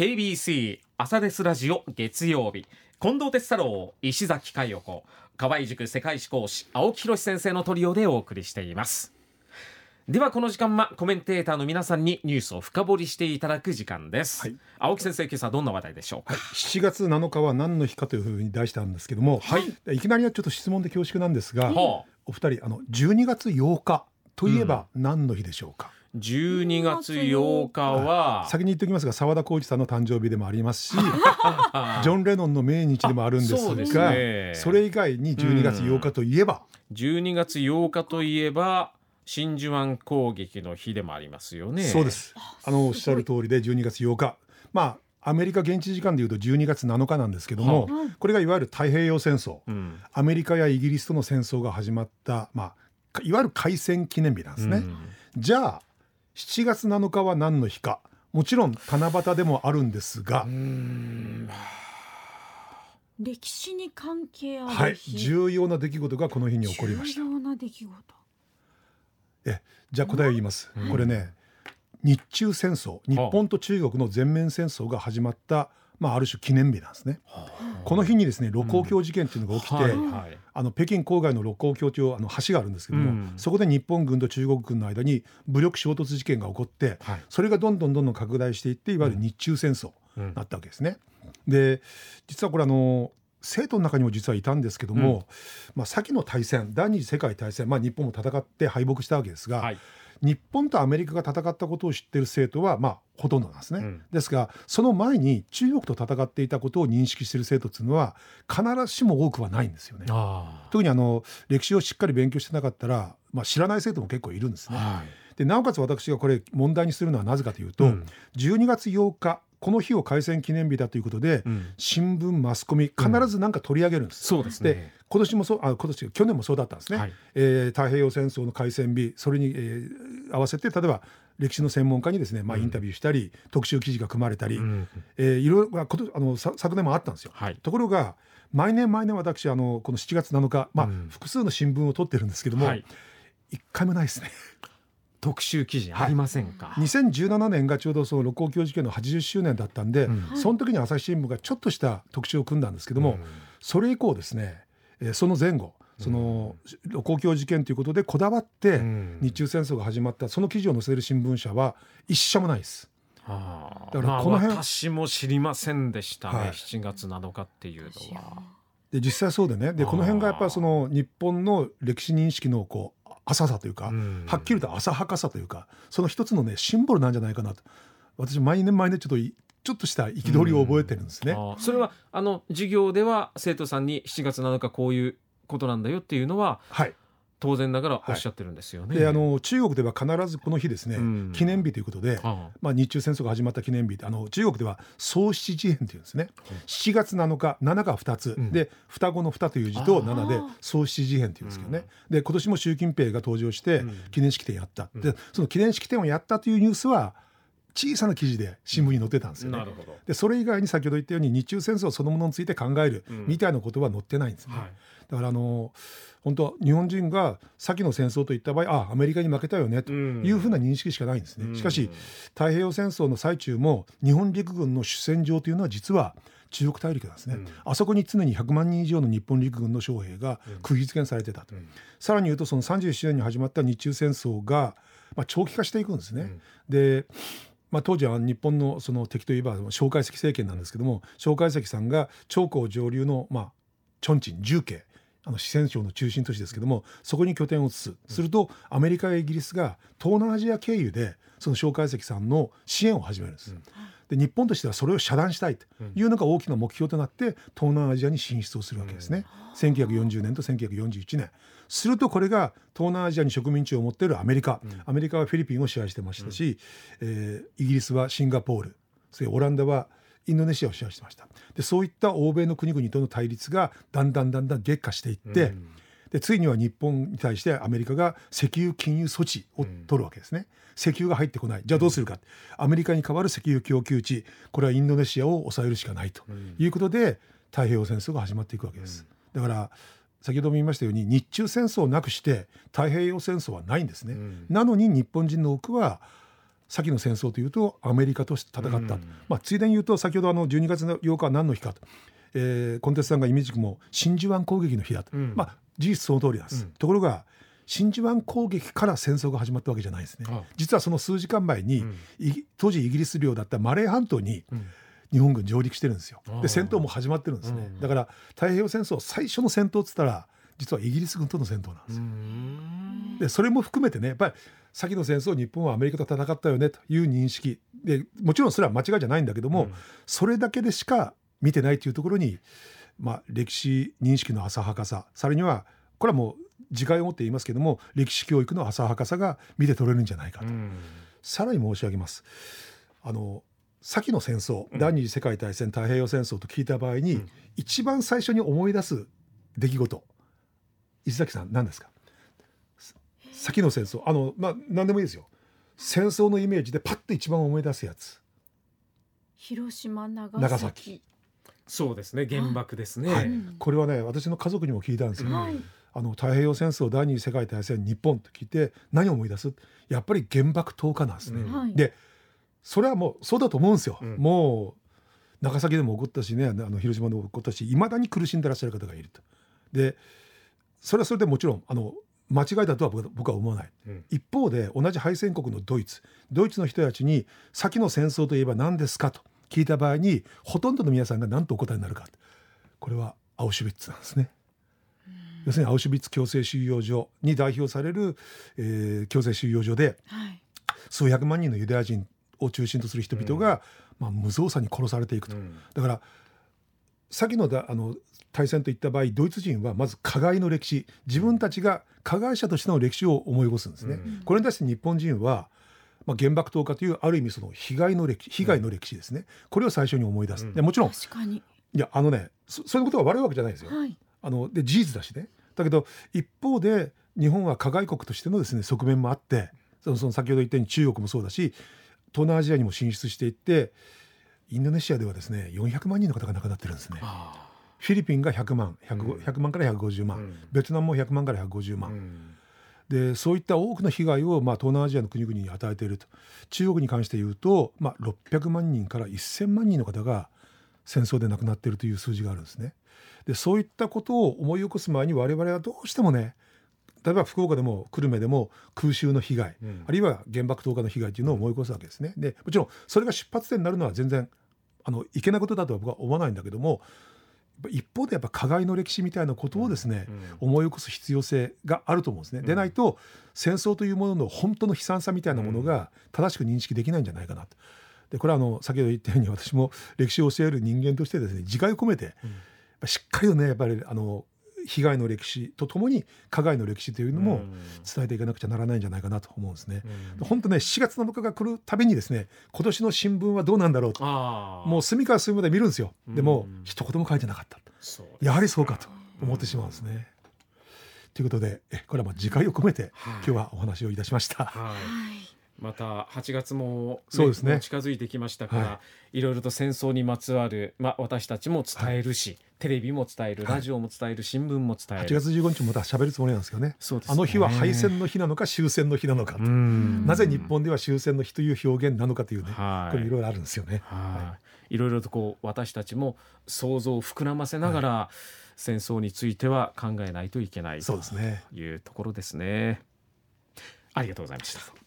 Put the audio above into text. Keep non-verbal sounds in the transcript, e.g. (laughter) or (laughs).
KBC 朝ですラジオ月曜日。近藤哲太郎石崎佳代子。河合塾世界史講師青木宏先生のトリオでお送りしています。ではこの時間はコメンテーターの皆さんにニュースを深掘りしていただく時間です、はい。青木先生今朝どんな話題でしょうか、7月7日は何の日かというふうに題したんですけども、はい。いきなりはちょっと質問で恐縮なんですが、はあ。お二人あの12月8日といえば何の日でしょうか、12月8日は。先に言っておきますが澤田浩二さんの誕生日でもありますし (laughs) ジあョン・レノンの命日でもあるんですあそね。それ以外に12月8日といえば、12月8日といえば真珠湾攻撃の日でもありますよね。そうです。あのおっしゃる通りで12月8日。まあアメリカ現地時間でいうと12月7日なんですけども、これがいわゆる太平洋戦争、うん。アメリカやイギリスとの戦争が始まった、まあ、いわゆる開戦記念日なんですね。うん。じゃあ7月7日は何の日か。もちろん七夕でもあるんですが、歴史に関係あはい。重要な出来事がこの日に起こりました。重。要な出来事。えじゃあ答えを言います。これね日中戦争。日本と中国の全面戦争が始まった、まあ、ある種記念日なんですね。この日にですね盧溝橋事件っていうのが起きて、はいはい。あの北京郊外の盧溝橋というあの橋があるんですけども、うん。そこで日本軍と中国軍の間に武力衝突事件が起こって、はい。それがどんどんどんどん拡大していっていわゆる日中戦争うん。になったわけですね。で実はこれあの生徒の中にも実はいたんですけども、まあ、先の大戦第二次世界大戦、まあ、日本も戦って敗北したわけですが、はい日本とアメリカが戦ったことを知っている生徒はまあほとんどなんですね、うん。ですがその前に中国と戦っていたことを認識している生徒っていうのは必ずしも多くはないんですよね。あ特にあの歴史をしっかり勉強してなかったら、まあ、知らない生徒も結構いるんですね。ーはい。でなおかつ私がこれ問題にするのはなぜかというと、うん。12月8日この日を開戦記念日だということで、うん。新聞マスコミ必ず何か取り上げるんです。そうですでね今年もそうあ今年去年もそうだったんですね、はい。えー太平洋戦争の開戦日それに、えー合わせて例えば歴史の専門家にですね、まあ、インタビューしたり、特集記事が組まれたり、うん。えーいろいろまあことあのさ昨年もあったんですよ。はい。ところが毎年毎年私あのこの7月7日、まあうん。複数の新聞を取ってるんですけども、はい。一回もないですね。特集記事ありませんか、2017年がちょうどその六甲橋事件の80周年だったんで、うん。その時に朝日新聞がちょっとした特集を組んだんですけども、うん。それ以降ですね、えーその前後その六甲橋事件ということでこだわってうん。日中戦争が始まったその記事を載せる新聞社は一社もないです。あー。だからまあこの辺私も知りませんでしたね、はい。7月7日っていうのは。で実際そうでね。でこの辺がやっぱりその日本の歴史認識のこう浅さというか、うん。はっきりと浅はかさというかその一つのねシンボルなんじゃないかなと。私毎年毎年ちょっといちょっとした憤りを覚えてるんですね。それはあの授業では生徒さんに7月7日こういうことなんだよっていうのははい当然ながらおっしゃってるんですよね。であの中国では必ずこの日ですね、うん。記念日ということで、あまあ、日中戦争が始まった記念日あの中国では総七事変というんですね、7月7日7が2つ、うん。で双子の2という字とあー7で総七事変というんですけどね、で今年も習近平が登場してうん。記念式典やった、うん。でその記念式典をやったというニュースは小さな記事で新聞に載ってたんですよね。でそれ以外に先ほど言ったように日中戦争そのものについて考えるうん。みたいなことは載ってないんですね。はいだからあの本当日本人が先の戦争といった場合あアメリカに負けたよねというふうな認識しかないんですね。しかし太平洋戦争の最中も日本陸軍の主戦場というのは実は中国大陸なんですね、うん。あそこに常に100万人以上の日本陸軍の将兵が釘付けにされてたと、うん。さらに言うとその37年に始まった日中戦争が、まあ、長期化していくんですね。うん。でまあ、当時は日本のその敵といえば蒋介石政権なんですけども蒋介石さんが長江上流の、まあ、チョンチン重慶あの四川省の中心都市ですけどもそこに拠点を移す。するとアメリカやイギリスが東南アジア経由でその蒋介石さんの支援を始めるんです。で日本としてはそれを遮断したいというのが大きな目標となって東南アジアに進出をするわけですね。1940年と1941年。するとこれが東南アジアに植民地を持っているアメリカ、アメリカはフィリピンを支配してましたし、えーイギリスはシンガポール。それオランダはインドネシアを支配してました。でそういった欧米の国々との対立がだんだんだんだん激化していって、でついには日本に対してアメリカが石油禁輸措置を取るわけですね、石油が入ってこない。じゃあどうするか。アメリカに代わる石油供給地。これはインドネシアを抑えるしかないと。いうことで太平洋戦争が始まっていくわけです、だから先ほども言いましたように日中戦争をなくして太平洋戦争はないんですね、ん。なのに日本人の多くは先の戦争というとアメリカと戦った。と、うん。まあ、ついでに言うと先ほどあの12月の8日は何の日かと、えー、コンテストさんがイメージも真珠湾攻撃の日だと、うん。まあ、事実その通りなんです、うん。ところが真珠湾攻撃から戦争が始まったわけじゃないですね。あ実はその数時間前に、当時イギリス領だったマレー半島にうん。日本軍上陸してるんですよ。で戦闘も始まってるんですね、うん。だから太平洋戦争最初の戦闘っつったら実はイギリス軍との戦闘なんです。よ、うん。でそれも含めてねやっぱり先の戦争日本はアメリカと戦ったよねという認識。でもちろんそれは間違いじゃないんだけども、うん。それだけでしか見てないというところに、まあ、歴史認識の浅はかさ。さらにはこれはもう自戒を持って言いますけども歴史教育の浅はかさが見て取れるんじゃないかと、うん。さらに申し上げます。あの先の戦争、うん。第二次世界大戦太平洋戦争と聞いた場合に、うん。一番最初に思い出す出来事石崎さん何ですか？さ先の戦争。あのまあ何でもいいですよ。戦争のイメージでパッと一番思い出すやつ。広島長崎。長崎。そうですね。原爆ですね、はい。うん。これはね私の家族にも聞いたんですけど、うんはい。あの太平洋戦争第二次世界大戦日本と聞いて何を思い出す？やっぱり原爆投下なんですね、うん。はい。でそれはもうそうだと思うんですよ、うん。もう長崎でも起こったしねあの広島でも起こったしいまだに苦しんでらっしゃる方がいると。でそれはそれでもちろんあの間違いだとは僕は思わない。うん。一方で同じ敗戦国のドイツ。ドイツの人たちに先の戦争といえば何ですかと聞いた場合にほとんどの皆さんが何とお答えになるかこれはアウシュビッツなんですね。要するにアウシュビッツ強制収容所に代表される、えー強制収容所ではい。数百万人のユダヤ人を中心とする人々が、まあ、無造作に殺されていくと、うん。だから先のだあの対戦といった場合ドイツ人はまず加害の歴史自分たちが加害者としての歴史を思い起こすんですね。うんこれに対して日本人は、まあ、原爆投下というある意味その被害の歴史被害の歴史ですね、これを最初に思い出す。うんでもちろん確かにいやあのねそそういうことが悪いわけじゃないですよ。はいあので事実だしねだけど一方で日本は加害国としてのですね側面もあってそのその先ほど言ったように中国もそうだし東南アジアにも進出していってインドネシアではですね400万人の方が亡くなってるんですね。あフィリピンが100万 100,、うん。100万から150万、うん。ベトナムも100万から150あ万、うん。でそういった多くの被害を、まあ、東南アジアの国々に与えていると。中国に関して言うと、まあ、600万人から1000万人の方が戦争で亡くなっているという数字があるんですね。でそういったことを思い起こす前に我々はどうしてもね例えば福岡でも久留米でも空襲の被害、うん。あるいは原爆投下の被害というのを思い起こすわけですね。でもちろんそれが出発点になるのは全然あのいけないことだとは僕は思わないんだけども一方でやっぱ加害の歴史みたいなことをですね、うん思い起こす必要性があると思うんですね。うんでないと戦争というものの本当の悲惨さみたいなものが正しく認識できないんじゃないかなと。でこれはあの先ほど言ったように私も歴史を教える人間としてですね自戒を込めて、しっかりとねやっぱりあの被害の歴史とともに加害の歴史というのもうん伝えていかなくちゃならないんじゃないかなと思うんですね。うん本当ね7月7日が来るたびにですね今年の新聞はどうなんだろうともう隅から隅まで見るんですよ。でもうん一言も書いてなかった。やはりそうかと思ってしまうんですね。ということでえこれはまあ次回を込めてはい今日はお話をいたしました。はいはいまた8月も、そうですねも近づいてきましたから、、はいろいろと戦争にまつわる、まあ、私たちも伝えるし、テレビも伝えるはいラジオも伝える新聞も伝え8る、月15日もまた喋るつもりなんですけどね。ねあの日は敗戦の日なのか終戦の日なのか、うんなぜ日本では終戦の日という表現なのかというね、はいこれいろいろあるんですよね。はい、いろいろとこう私たちも想像を膨らませながら、戦争については考えないといけない。というところですね。ありがとうございました。